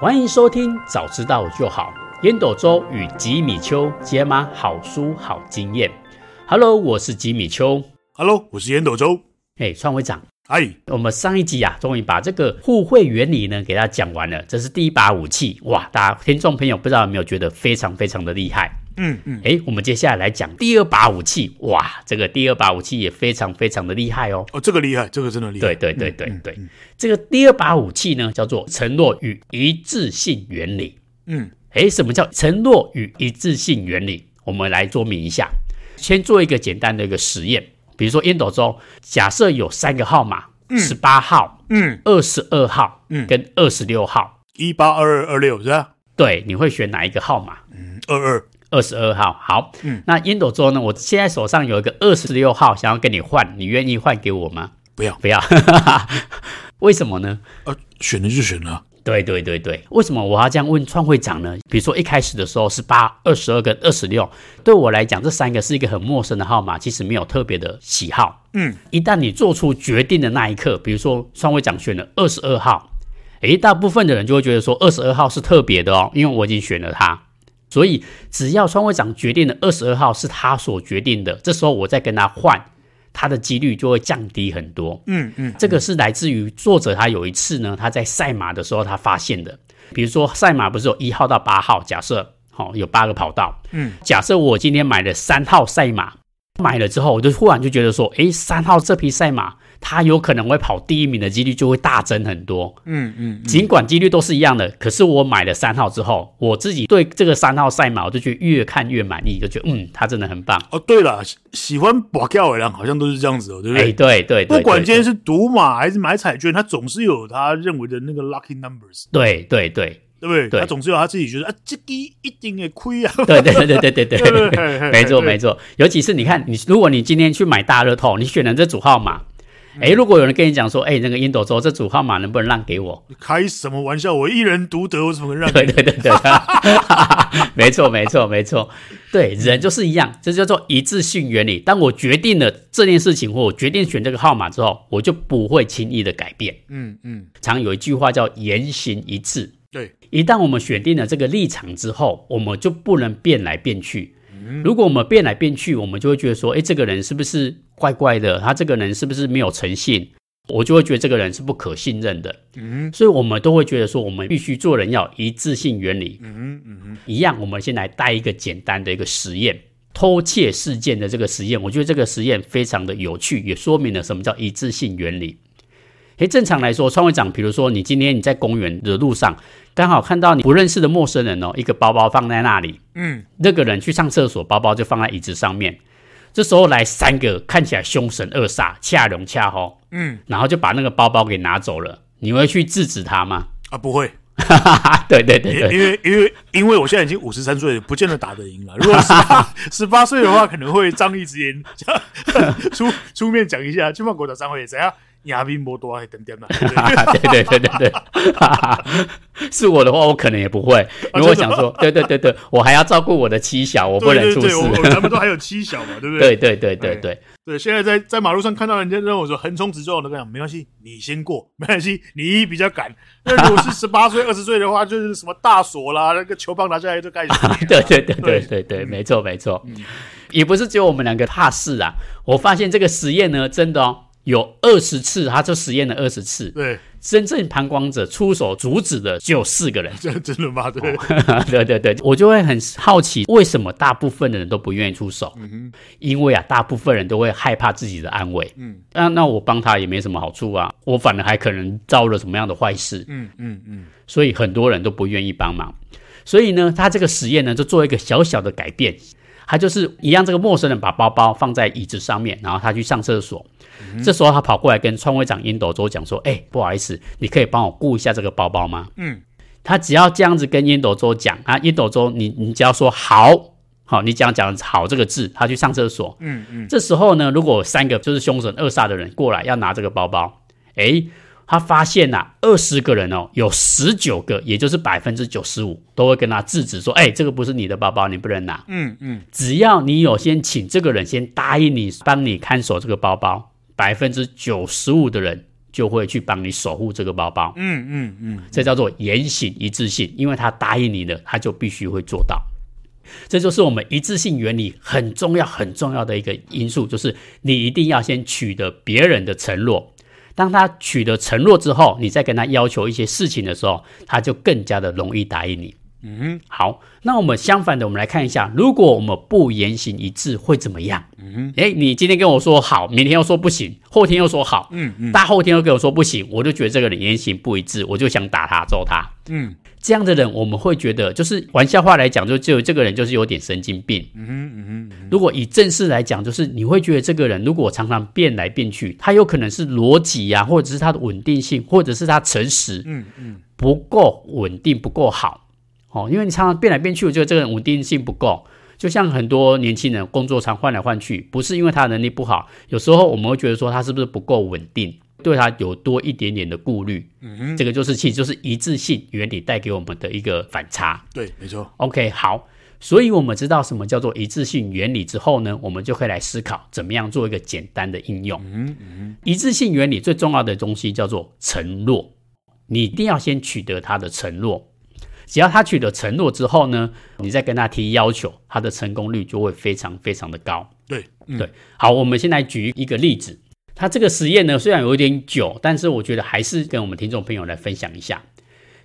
欢迎收听《早知道就好》，烟斗周与吉米秋解码好书好经验。Hello，我是吉米秋。Hello，我是烟斗周。哎，创会长，哎，我们上一集啊，终于把这个互惠原理呢给大家讲完了。这是第一把武器，哇！大家听众朋友不知道有没有觉得非常非常的厉害？嗯嗯，哎，我们接下来来讲第二把武器，哇，这个第二把武器也非常非常的厉害哦。哦，这个厉害，这个真的厉害。对对对对对，嗯嗯嗯、这个第二把武器呢，叫做承诺与一致性原理。嗯，哎，什么叫承诺与一致性原理？我们来说明一下。先做一个简单的一个实验，比如说烟斗中，假设有三个号码，十八、嗯、号，嗯，二十二号，嗯，跟二十六号，一八二二二六是吧？对，你会选哪一个号码？嗯，二二。二十二号，好，嗯，那烟斗座呢？我现在手上有一个二十六号，想要跟你换，你愿意换给我吗？不要，不要，为什么呢？呃，选了就选了。对对对对，为什么我要这样问创会长呢？比如说一开始的时候是八、二十二跟二十六，对我来讲这三个是一个很陌生的号码，其实没有特别的喜好。嗯，一旦你做出决定的那一刻，比如说创会长选了二十二号，诶，大部分的人就会觉得说二十二号是特别的哦，因为我已经选了它。所以，只要创会长决定的二十二号是他所决定的，这时候我再跟他换，他的几率就会降低很多。嗯嗯，这个是来自于作者他有一次呢，他在赛马的时候他发现的。比如说赛马不是有一号到八号，假设好有八个跑道。嗯，假设我今天买了三号赛马，买了之后我就忽然就觉得说，诶，三号这匹赛马。他有可能会跑第一名的几率就会大增很多，嗯嗯，尽管几率都是一样的，可是我买了三号之后，我自己对这个三号赛马，我就觉得越看越满意，就觉得嗯，他真的很棒。哦，对了，喜欢博票的人好像都是这样子哦，对不对？哎，对对对，不管今天是赌马还是买彩券，他总是有他认为的那个 lucky numbers。对对对，对不对？对，他总是有他自己觉得啊，这个一定会亏啊。对对对对对对对，没错没错。尤其是你看，你如果你今天去买大乐透，你选了这组号码。哎，如果有人跟你讲说，哎，那个烟斗周这组号码能不能让给我？你开什么玩笑？我一人独得，我怎么能让？对对对对，没错没错没错，对，人就是一样，这叫做一致性原理。当我决定了这件事情，或我决定选这个号码之后，我就不会轻易的改变。嗯嗯，常有一句话叫言行一致。对，一旦我们选定了这个立场之后，我们就不能变来变去。如果我们变来变去，我们就会觉得说，诶，这个人是不是怪怪的？他这个人是不是没有诚信？我就会觉得这个人是不可信任的。嗯，所以我们都会觉得说，我们必须做人要一致性原理。嗯嗯嗯，一样，我们先来带一个简单的一个实验，偷窃事件的这个实验。我觉得这个实验非常的有趣，也说明了什么叫一致性原理。诶，正常来说，创会长，比如说你今天你在公园的路上，刚好看到你不认识的陌生人哦，一个包包放在那里，嗯，那个人去上厕所，包包就放在椅子上面，这时候来三个看起来凶神恶煞、恰龙恰吼，嗯，然后就把那个包包给拿走了，你会去制止他吗？啊，不会，对对对对，因为因为因为我现在已经五十三岁了，不见得打得赢了。如果 十八十八岁的话，可能会仗义执言，出出面讲一下，去骂国的三位怎样？亚兵摩多还等等嘛？对对对对对，是我的话，我可能也不会，因为我想说，对对对对，我还要照顾我的妻小，我不能出事。咱们都还有妻小嘛，对不对？对对对对对对。现在在在马路上看到人家让我说横冲直撞，我都讲没关系，你先过，没关系，你比较赶。那如果是十八岁、二十岁的话，就是什么大锁啦，那个球棒拿下来就开始。对对对对对对，没错没错。也不是只有我们两个怕事啊，我发现这个实验呢，真的哦。有二十次，他就实验了二十次。对，真正旁观者出手阻止的只有四个人。真真的吗？对，哦、对对对，我就会很好奇，为什么大部分的人都不愿意出手？嗯哼，因为啊，大部分人都会害怕自己的安危。嗯，那、啊、那我帮他也没什么好处啊，我反而还可能遭了什么样的坏事？嗯嗯嗯，所以很多人都不愿意帮忙。所以呢，他这个实验呢，就做一个小小的改变。他就是一样，这个陌生人把包包放在椅子上面，然后他去上厕所。嗯、这时候他跑过来跟创会长烟斗周讲说：“哎，不好意思，你可以帮我顾一下这个包包吗？”嗯，他只要这样子跟烟斗周讲啊，烟斗周，你你只要说好，好，你只要讲好这个字，他去上厕所。嗯嗯，这时候呢，如果有三个就是凶神恶煞的人过来要拿这个包包，哎。他发现呐、啊，二十个人哦，有十九个，也就是百分之九十五，都会跟他制止说：“哎，这个不是你的包包，你不能拿。嗯”嗯嗯，只要你有先请这个人先答应你帮你看守这个包包，百分之九十五的人就会去帮你守护这个包包。嗯嗯嗯，这叫做言行一致性，因为他答应你的，他就必须会做到。这就是我们一致性原理很重要很重要的一个因素，就是你一定要先取得别人的承诺。当他取得承诺之后，你再跟他要求一些事情的时候，他就更加的容易答应你。嗯，好，那我们相反的，我们来看一下，如果我们不言行一致会怎么样？嗯，诶，你今天跟我说好，明天又说不行，后天又说好，嗯嗯，大后天又跟我说不行，我就觉得这个人言行不一致，我就想打他揍他。嗯，这样的人我们会觉得，就是玩笑话来讲，就就这个人就是有点神经病。嗯哼嗯哼，如果以正式来讲，就是你会觉得这个人如果常常变来变去，他有可能是逻辑呀，或者是他的稳定性，或者是他诚实，嗯嗯，不够稳定，不够好。哦，因为你常常变来变去，我觉得这个人稳定性不够。就像很多年轻人工作常换来换去，不是因为他能力不好，有时候我们会觉得说他是不是不够稳定，对他有多一点点的顾虑。嗯哼，这个就是其实就是一致性原理带给我们的一个反差。对，没错。OK，好，所以我们知道什么叫做一致性原理之后呢，我们就可以来思考怎么样做一个简单的应用。嗯嗯，一致性原理最重要的东西叫做承诺，你一定要先取得他的承诺。只要他取得承诺之后呢，你再跟他提要求，他的成功率就会非常非常的高。对，嗯、对，好，我们先来举一个例子。他这个实验呢，虽然有点久，但是我觉得还是跟我们听众朋友来分享一下。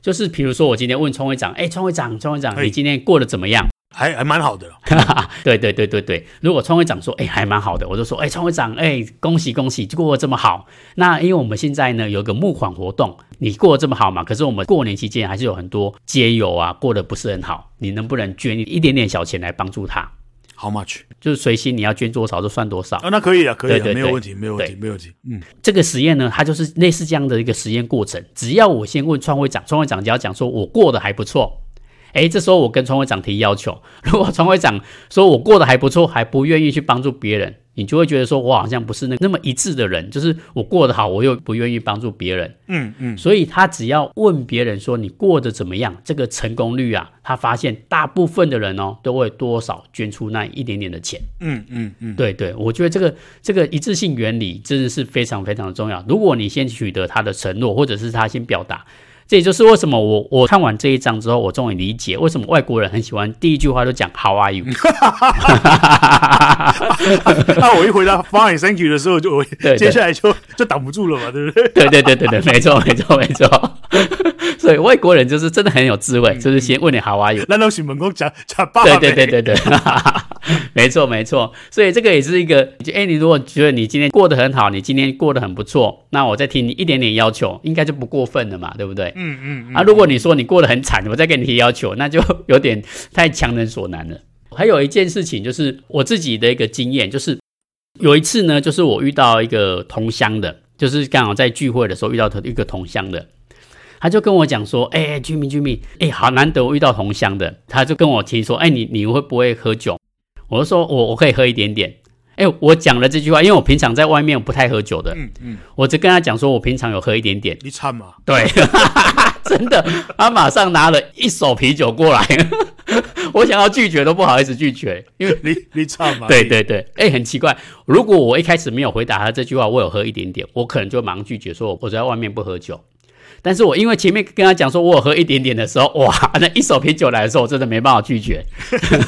就是比如说，我今天问创会长，哎，创会长，创会长，你今天过得怎么样？还还蛮好的，对对对对对。如果创会长说，哎，还蛮好的，我就说，哎，创会长，哎，恭喜恭喜，过得这么好。那因为我们现在呢有一个募款活动，你过得这么好嘛？可是我们过年期间还是有很多街友啊过得不是很好，你能不能捐一点点小钱来帮助他？How much？就是随心你要捐多少就算多少。啊，那可以啊，可以啊，没有问题，没有问题，没有问题。嗯，这个实验呢，它就是类似这样的一个实验过程。只要我先问创会长，创会长只要讲说我过得还不错。诶，这时候我跟创会长提要求，如果创会长说我过得还不错，还不愿意去帮助别人，你就会觉得说我好像不是那那么一致的人，就是我过得好，我又不愿意帮助别人。嗯嗯，所以他只要问别人说你过得怎么样，这个成功率啊，他发现大部分的人哦都会多少捐出那一点点的钱。嗯嗯嗯，对对，我觉得这个这个一致性原理真的是非常非常的重要。如果你先取得他的承诺，或者是他先表达。这也就是为什么我我看完这一章之后，我终于理解为什么外国人很喜欢第一句话就讲 How are you？那我一回答 Fine Thank you 的时候就，就对对接下来就 就挡不住了嘛，对不对？对对对对对，没错没错没错。所以外国人就是真的很有智慧，就是先问你 How are you？那都是门口讲讲爸对对对对对。没错，没错，所以这个也是一个，哎，你如果觉得你今天过得很好，你今天过得很不错，那我再提你一点点要求，应该就不过分了嘛，对不对？嗯嗯，啊，如果你说你过得很惨，我再给你提要求，那就有点太强人所难了。还有一件事情，就是我自己的一个经验，就是有一次呢，就是我遇到一个同乡的，就是刚好在聚会的时候遇到一个同乡的，他就跟我讲说，哎，居民居民，哎，好难得我遇到同乡的，他就跟我提说，哎，你你会不会喝酒？我就说我我可以喝一点点，哎，我讲了这句话，因为我平常在外面我不太喝酒的，嗯嗯，我就跟他讲说我平常有喝一点点，你惨嘛？对，真的，他马上拿了一手啤酒过来，我想要拒绝都不好意思拒绝，因为你你惨嘛？对对对，哎，很奇怪，如果我一开始没有回答他这句话，我有喝一点点，我可能就马上拒绝说我在外面不喝酒。但是我因为前面跟他讲说，我有喝一点点的时候，哇，那一手啤酒来的时候，我真的没办法拒绝。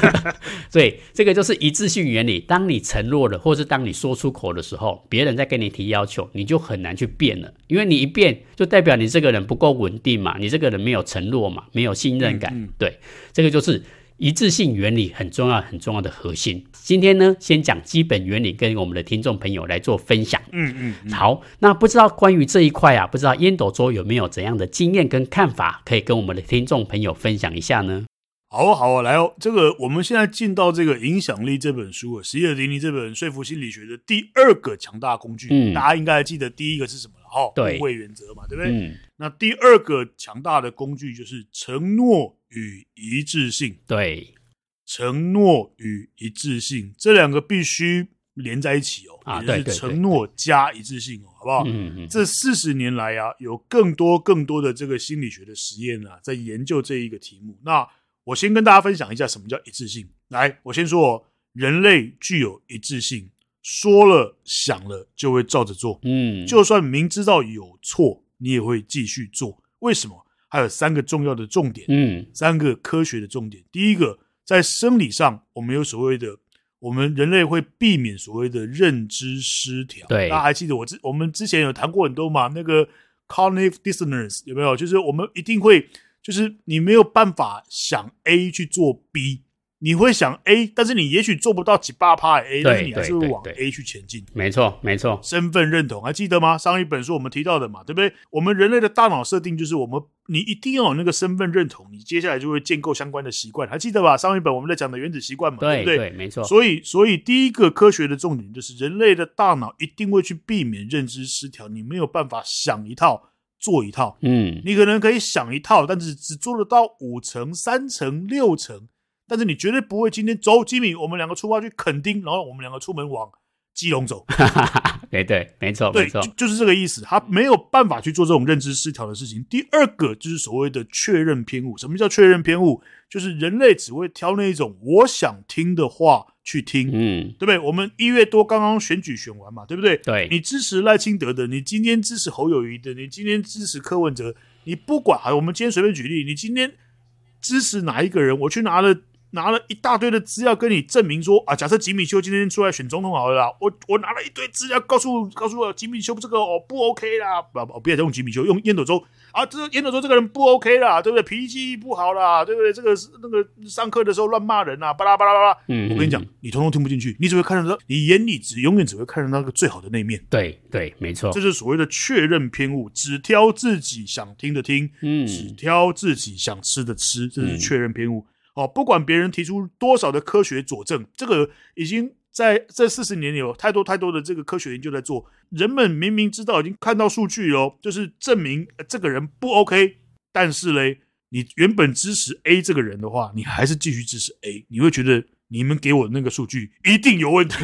所以这个就是一致性原理。当你承诺了，或是当你说出口的时候，别人在跟你提要求，你就很难去变了，因为你一变，就代表你这个人不够稳定嘛，你这个人没有承诺嘛，没有信任感。嗯嗯对，这个就是。一致性原理很重要，很重要的核心。今天呢，先讲基本原理，跟我们的听众朋友来做分享。嗯嗯，嗯，好。那不知道关于这一块啊，不知道烟斗周有没有怎样的经验跟看法，可以跟我们的听众朋友分享一下呢？好，好啊，来哦。这个我们现在进到这个《影响力》这本书，席尔迪尼这本说服心理学的第二个强大工具。嗯，大家应该还记得第一个是什么了？哦，对，互惠原则嘛，对不对？嗯。那第二个强大的工具就是承诺。与一致性，对，承诺与一致性这两个必须连在一起哦，啊，对，就是承诺加一致性哦，好不好？嗯嗯。这四十年来啊，有更多更多的这个心理学的实验啊，在研究这一个题目。那我先跟大家分享一下什么叫一致性。来，我先说哦，人类具有一致性，说了想了就会照着做，嗯，就算明知道有错，你也会继续做。为什么？还有三个重要的重点，嗯，三个科学的重点。第一个，在生理上，我们有所谓的，我们人类会避免所谓的认知失调。对，大家还记得我之我们之前有谈过很多嘛？那个 cognitive dissonance 有没有？就是我们一定会，就是你没有办法想 A 去做 B。你会想 A，但是你也许做不到几八趴 A，但是你还是会往 A 去前进。没错，没错。身份认同还记得吗？上一本书我们提到的嘛，对不对？我们人类的大脑设定就是，我们你一定要有那个身份认同，你接下来就会建构相关的习惯，还记得吧？上一本我们在讲的原子习惯嘛，对不对？对，没错。所以，所以第一个科学的重点就是，人类的大脑一定会去避免认知失调。你没有办法想一套做一套，嗯，你可能可以想一套，但是只做得到五成、三成、六成。但是你绝对不会今天走吉米，我们两个出发去垦丁，然后我们两个出门往基隆走。对对，没错，对，没错，就就是这个意思。他没有办法去做这种认知失调的事情。第二个就是所谓的确认偏误。什么叫确认偏误？就是人类只会挑那种我想听的话去听，嗯，对不对？我们一月多刚刚选举选完嘛，对不对？对，你支持赖清德的，你今天支持侯友谊的，你今天支持柯文哲，你不管。好，我们今天随便举例，你今天支持哪一个人，我去拿了。拿了一大堆的资料跟你证明说啊，假设吉米修今天出来选总统好了啦，我我拿了一堆资料告诉告诉我吉米修这个哦不 OK 啦，不不不要用吉米修，用烟斗周啊，这个烟斗周这个人不 OK 啦，对不对？脾气不好啦，对不对？这个是那个上课的时候乱骂人啊，巴拉巴拉巴拉。嗯，我跟你讲，你通通听不进去，你只会看得到，你眼里只永远只会看得到那个最好的那面。对对，没错，这是所谓的确认偏误，只挑自己想听的听，嗯，只挑自己想吃的吃，这是确认偏误。哦，不管别人提出多少的科学佐证，这个已经在这四十年里有太多太多的这个科学研究在做。人们明明知道，已经看到数据哦，就是证明这个人不 OK，但是嘞，你原本支持 A 这个人的话，你还是继续支持 A，你会觉得你们给我的那个数据一定有问题。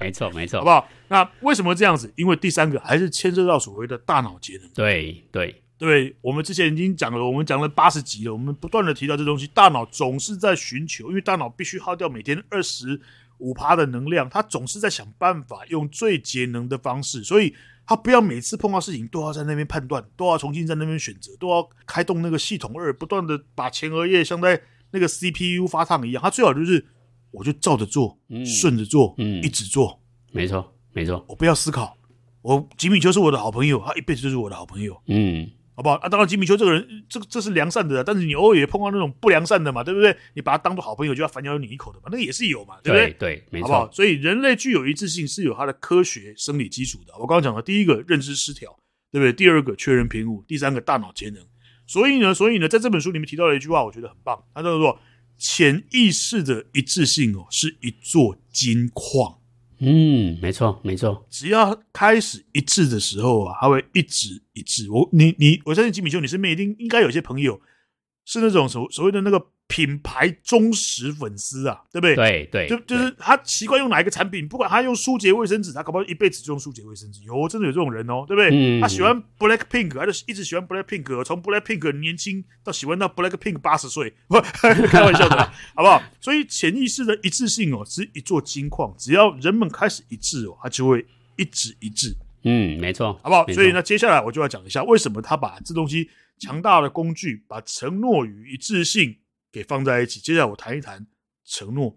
没错，没错，好不好？那为什么这样子？因为第三个还是牵涉到所谓的大脑节能。对对。对，我们之前已经讲了，我们讲了八十集了，我们不断的提到这东西。大脑总是在寻求，因为大脑必须耗掉每天二十五趴的能量，它总是在想办法用最节能的方式，所以它不要每次碰到事情都要在那边判断，都要重新在那边选择，都要开动那个系统二，不断的把前额叶像在那个 CPU 发烫一样。它最好就是我就照着做，嗯、顺着做，嗯，一直做，没错，没错，我不要思考。我吉米就是我的好朋友，他一辈子就是我的好朋友，嗯。好不好啊？当然，吉米丘这个人，这这是良善的，但是你偶尔也碰到那种不良善的嘛，对不对？你把他当做好朋友，就要反咬你一口的嘛，那个也是有嘛，对不对？对，对，没错。好不好？所以人类具有一致性是有它的科学生理基础的。我刚刚讲的第一个认知失调，对不对？第二个确认偏误，第三个大脑节能。所以呢，所以呢，在这本书里面提到了一句话，我觉得很棒，它叫做“潜意识的一致性哦，是一座金矿。”嗯，没错，没错。只要开始一致的时候啊，他会一直一致。我，你，你，我相信吉米兄，你身边一定应该有些朋友是那种所所谓的那个。品牌忠实粉丝啊，对不对？对对，就就是他习惯用哪一个产品，不管他用舒洁卫生纸，他搞不好一辈子就用舒洁卫生纸。有真的有这种人哦，对不对？嗯、他喜欢 Black Pink，他就一直喜欢 Black Pink，从 Black Pink 年轻到喜欢到 Black Pink 八十岁，不 开玩笑的，好不好？所以潜意识的一致性哦，是一座金矿，只要人们开始一致哦，他就会一直一致。嗯，没错，好不好？所以呢，接下来我就要讲一下为什么他把这东西强大的工具，把承诺与一致性。给放在一起。接下来我谈一谈承诺。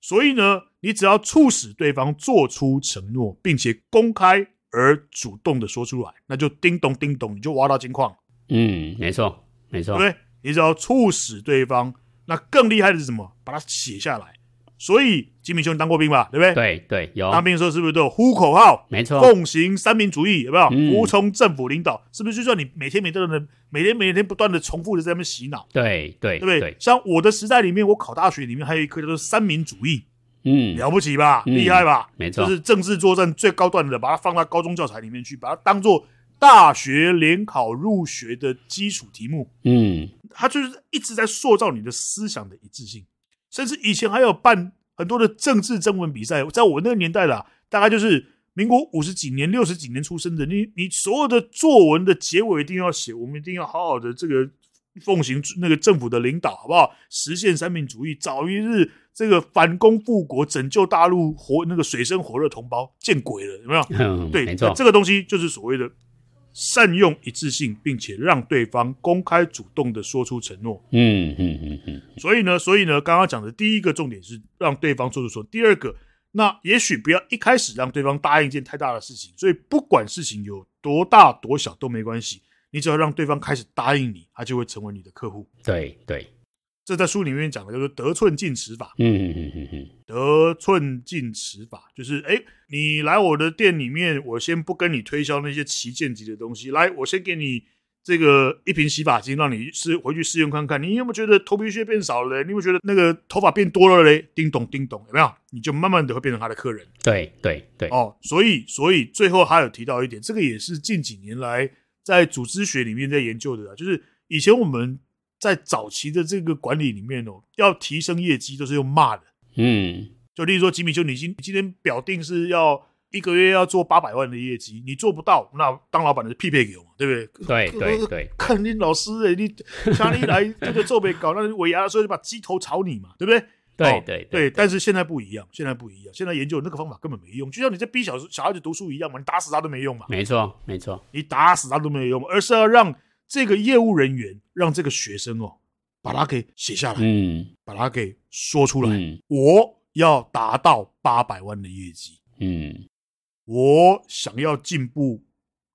所以呢，你只要促使对方做出承诺，并且公开而主动的说出来，那就叮咚叮咚，你就挖到金矿。嗯，没错，没错。对，你只要促使对方，那更厉害的是什么？把它写下来。所以金明兄你当过兵吧？对不对？对对，有当兵的时候是不是都有呼口号？没错，奉行三民主义，有没有？嗯、服从政府领导，是不是？就算你每天每天的每天每天不断的重复的在那边洗脑，对对，对不对？对像我的时代里面，我考大学里面还有一科叫做三民主义，嗯，了不起吧？嗯、厉害吧？没错，就是政治作战最高段的，把它放到高中教材里面去，把它当做大学联考入学的基础题目。嗯，它就是一直在塑造你的思想的一致性。甚至以前还有办很多的政治征文比赛，在我那个年代啦，大概就是民国五十几年、六十几年出生的，你你所有的作文的结尾一定要写，我们一定要好好的这个奉行那个政府的领导，好不好？实现三民主义，早一日这个反攻复国，拯救大陆活那个水深火热同胞，见鬼了，有没有？嗯、对，没错，这个东西就是所谓的善用一致性，并且让对方公开主动的说出承诺。嗯嗯嗯嗯。所以呢，所以呢，刚刚讲的第一个重点是让对方做出说，第二个，那也许不要一开始让对方答应一件太大的事情。所以不管事情有多大多小都没关系。你只要让对方开始答应你，他就会成为你的客户。对对，这在书里面讲的叫做得寸进尺法。嗯嗯嗯嗯嗯，得寸进尺法就是，哎，你来我的店里面，我先不跟你推销那些旗舰级的东西，来，我先给你这个一瓶洗发精，让你试回去试用看看。你有没有觉得头皮屑变少了嘞？你有没有觉得那个头发变多了嘞？叮咚叮咚，有没有？你就慢慢的会变成他的客人。对对对，哦，所以所以最后他有提到一点，这个也是近几年来。在组织学里面在研究的啊，就是以前我们在早期的这个管理里面哦，要提升业绩都是用骂的。嗯，就例如说吉米就，你今你今天表定是要一个月要做八百万的业绩，你做不到，那当老板的是匹配给我嘛，对不对？对对对，看 你老师哎，你 像你来这个做没搞，那尾牙的时候就把鸡头朝你嘛，对不对？对对对，对，但是现在不一样，现在不一样，现在研究那个方法根本没用，就像你在逼小小孩子读书一样嘛，你打死他都没用嘛。没错，没错，你打死他都没有用，而是要让这个业务人员，让这个学生哦，把它给写下来，嗯，把它给说出来。嗯，我要达到八百万的业绩，嗯，我想要进步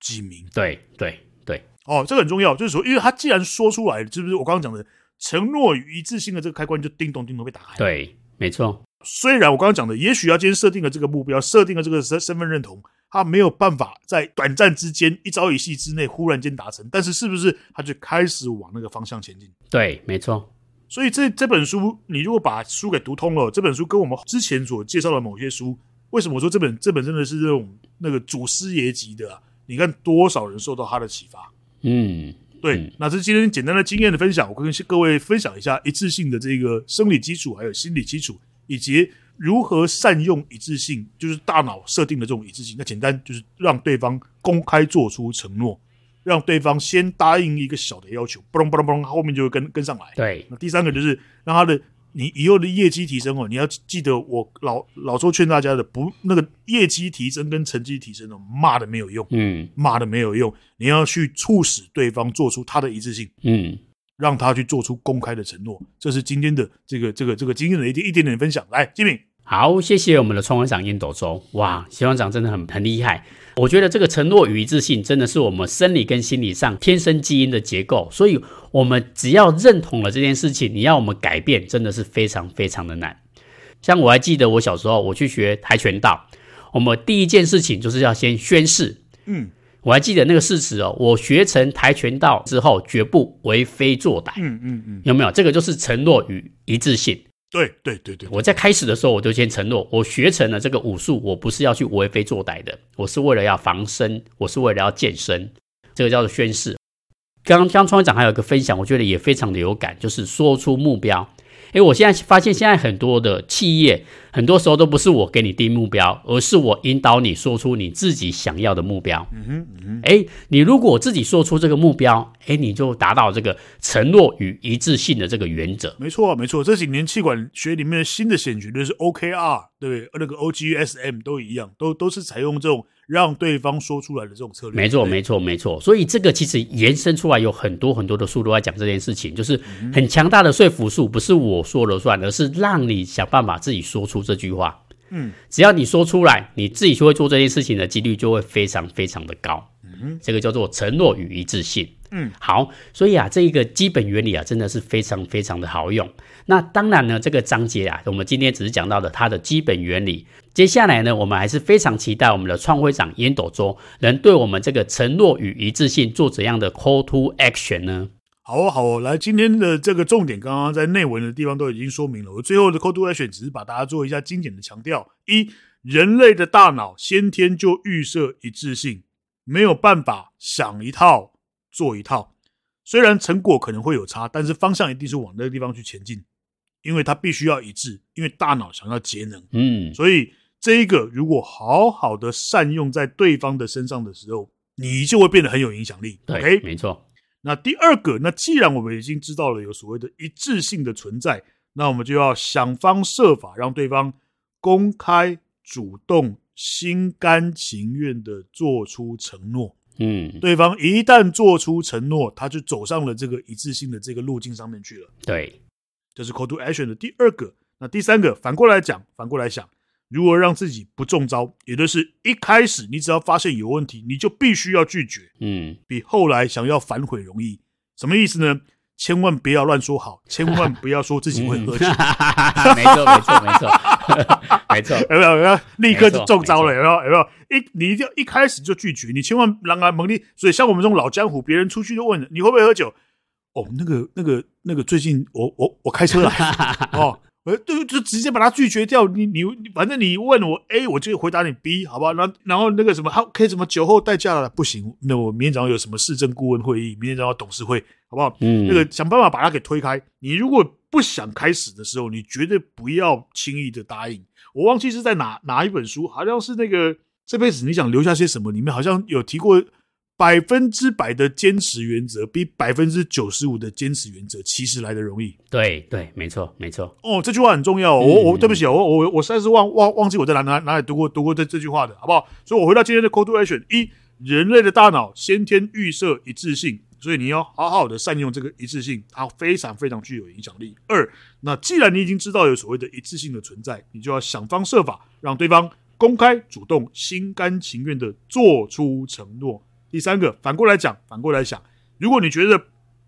几名。对对对，哦，这个很重要，就是说，因为他既然说出来了，是不是我刚刚讲的？承诺与一致性的这个开关就叮咚叮咚被打开。对，没错。虽然我刚刚讲的，也许他今天设定了这个目标，设定了这个身身份认同，他没有办法在短暂之间一朝一夕之内忽然间达成，但是是不是他就开始往那个方向前进？对，没错。所以这这本书，你如果把书给读通了，这本书跟我们之前所介绍的某些书，为什么我说这本这本真的是这种那个祖师爷级的啊？你看多少人受到他的启发？嗯。对，嗯、那这是今天简单的经验的分享，我跟各位分享一下一次性的这个生理基础，还有心理基础，以及如何善用一致性，就是大脑设定的这种一致性。那简单就是让对方公开做出承诺，让对方先答应一个小的要求，不隆不隆不隆，后面就会跟跟上来。对，那第三个就是让他的。你以后的业绩提升哦，你要记得我老老周劝大家的，不那个业绩提升跟成绩提升哦，骂的没有用，嗯，骂的没有用，你要去促使对方做出他的一致性，嗯，让他去做出公开的承诺，这是今天的这个这个这个经验的一点一点点分享。来，吉米，好，谢谢我们的创会长烟斗周，哇，希望长真的很很厉害。我觉得这个承诺与一致性真的是我们生理跟心理上天生基因的结构，所以我们只要认同了这件事情，你要我们改变，真的是非常非常的难。像我还记得我小时候我去学跆拳道，我们第一件事情就是要先宣誓，嗯，我还记得那个誓词哦，我学成跆拳道之后绝不为非作歹，嗯嗯嗯，有没有？这个就是承诺与一致性。对对对对，我在开始的时候我就先承诺，我学成了这个武术，我不是要去为非作歹的，我是为了要防身，我是为了要健身，这个叫做宣誓。刚刚创会长还有一个分享，我觉得也非常的有感，就是说出目标。诶，我现在发现，现在很多的企业，很多时候都不是我给你定目标，而是我引导你说出你自己想要的目标。嗯哼，嗯哼。诶，你如果自己说出这个目标，诶，你就达到这个承诺与一致性的这个原则。没错，没错。这几年气管学里面的新的显学就是 OKR，对不对？那个 OGSM 都一样，都都是采用这种。让对方说出来的这种策略，没错，没错，没错。所以这个其实延伸出来有很多很多的书都在讲这件事情，就是很强大的说服术，不是我说了算，而是让你想办法自己说出这句话。嗯，只要你说出来，你自己就会做这件事情的几率就会非常非常的高。嗯，这个叫做承诺与一致性。嗯，好，所以啊，这一个基本原理啊，真的是非常非常的好用。那当然呢，这个章节啊，我们今天只是讲到的它的基本原理。接下来呢，我们还是非常期待我们的创会长烟斗中能对我们这个承诺与一致性做怎样的 call to action 呢？好哦，好哦，来，今天的这个重点，刚刚在内文的地方都已经说明了。我最后的 call to action 只是把大家做一下精简的强调：一，人类的大脑先天就预设一致性，没有办法想一套做一套。虽然成果可能会有差，但是方向一定是往那个地方去前进。因为它必须要一致，因为大脑想要节能，嗯，所以这一个如果好好的善用在对方的身上的时候，你就会变得很有影响力。对没错。那第二个，那既然我们已经知道了有所谓的一致性的存在，那我们就要想方设法让对方公开、主动、心甘情愿的做出承诺。嗯，对方一旦做出承诺，他就走上了这个一致性的这个路径上面去了。对，这是 call to action 的第二个。那第三个，反过来讲，反过来想，如何让自己不中招，也就是一开始你只要发现有问题，你就必须要拒绝。嗯，比后来想要反悔容易。什么意思呢？千万不要乱说好，千万不要说自己会喝酒。嗯、没错，没错，没错，没错。有没有？有没有？立刻就中招了？有没有？有没有？一，你一定要一开始就拒绝，你千万让他蒙你。所以像我们这种老江湖，别人出去就问你会不会喝酒？哦，那个、那个、那个，最近我我我开车来 哦。我就就直接把他拒绝掉。你你反正你问我 A，我就回答你 B，好不好？然后然后那个什么，他可以什么酒后代驾了？不行，那我明天早上有什么市政顾问会议，明天早上董事会，好不好？嗯，那个想办法把他给推开。你如果不想开始的时候，你绝对不要轻易的答应。我忘记是在哪哪一本书，好像是那个这辈子你想留下些什么里面好像有提过。百分之百的坚持原则比百分之九十五的坚持原则其实来得容易。对对，没错没错。哦，这句话很重要。我我对不起，我我我实在是忘忘忘记我在哪哪哪里读过读过这这句话的，好不好？所以我回到今天的 call to action：一，人类的大脑先天预设一致性，所以你要好好的善用这个一致性，它非常非常具有影响力。二，那既然你已经知道有所谓的一致性的存在，你就要想方设法让对方公开、主动、心甘情愿的做出承诺。第三个，反过来讲，反过来想，如果你觉得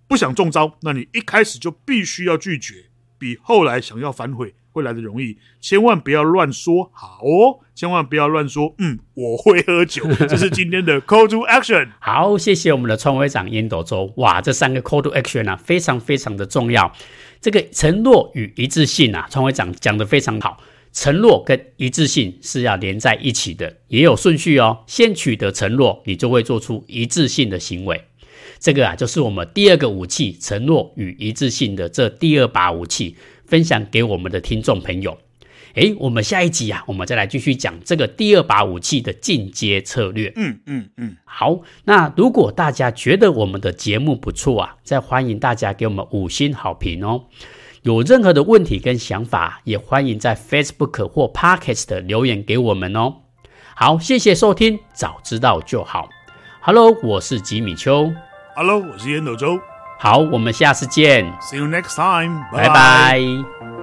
不想中招，那你一开始就必须要拒绝，比后来想要反悔会来的容易。千万不要乱说好哦，千万不要乱说，嗯，我会喝酒。这是今天的 Call to Action。好，谢谢我们的创会长烟斗周。哇，这三个 Call to Action 啊，非常非常的重要。这个承诺与一致性啊，创会长讲得非常好。承诺跟一致性是要连在一起的，也有顺序哦。先取得承诺，你就会做出一致性的行为。这个啊，就是我们第二个武器——承诺与一致性的这第二把武器，分享给我们的听众朋友。诶，我们下一集啊，我们再来继续讲这个第二把武器的进阶策略。嗯嗯嗯。好，那如果大家觉得我们的节目不错啊，再欢迎大家给我们五星好评哦。有任何的问题跟想法，也欢迎在 Facebook 或 Podcast 留言给我们哦。好，谢谢收听，早知道就好。Hello，我是吉米秋。Hello，我是烟斗周。好，我们下次见。See you next time。拜拜。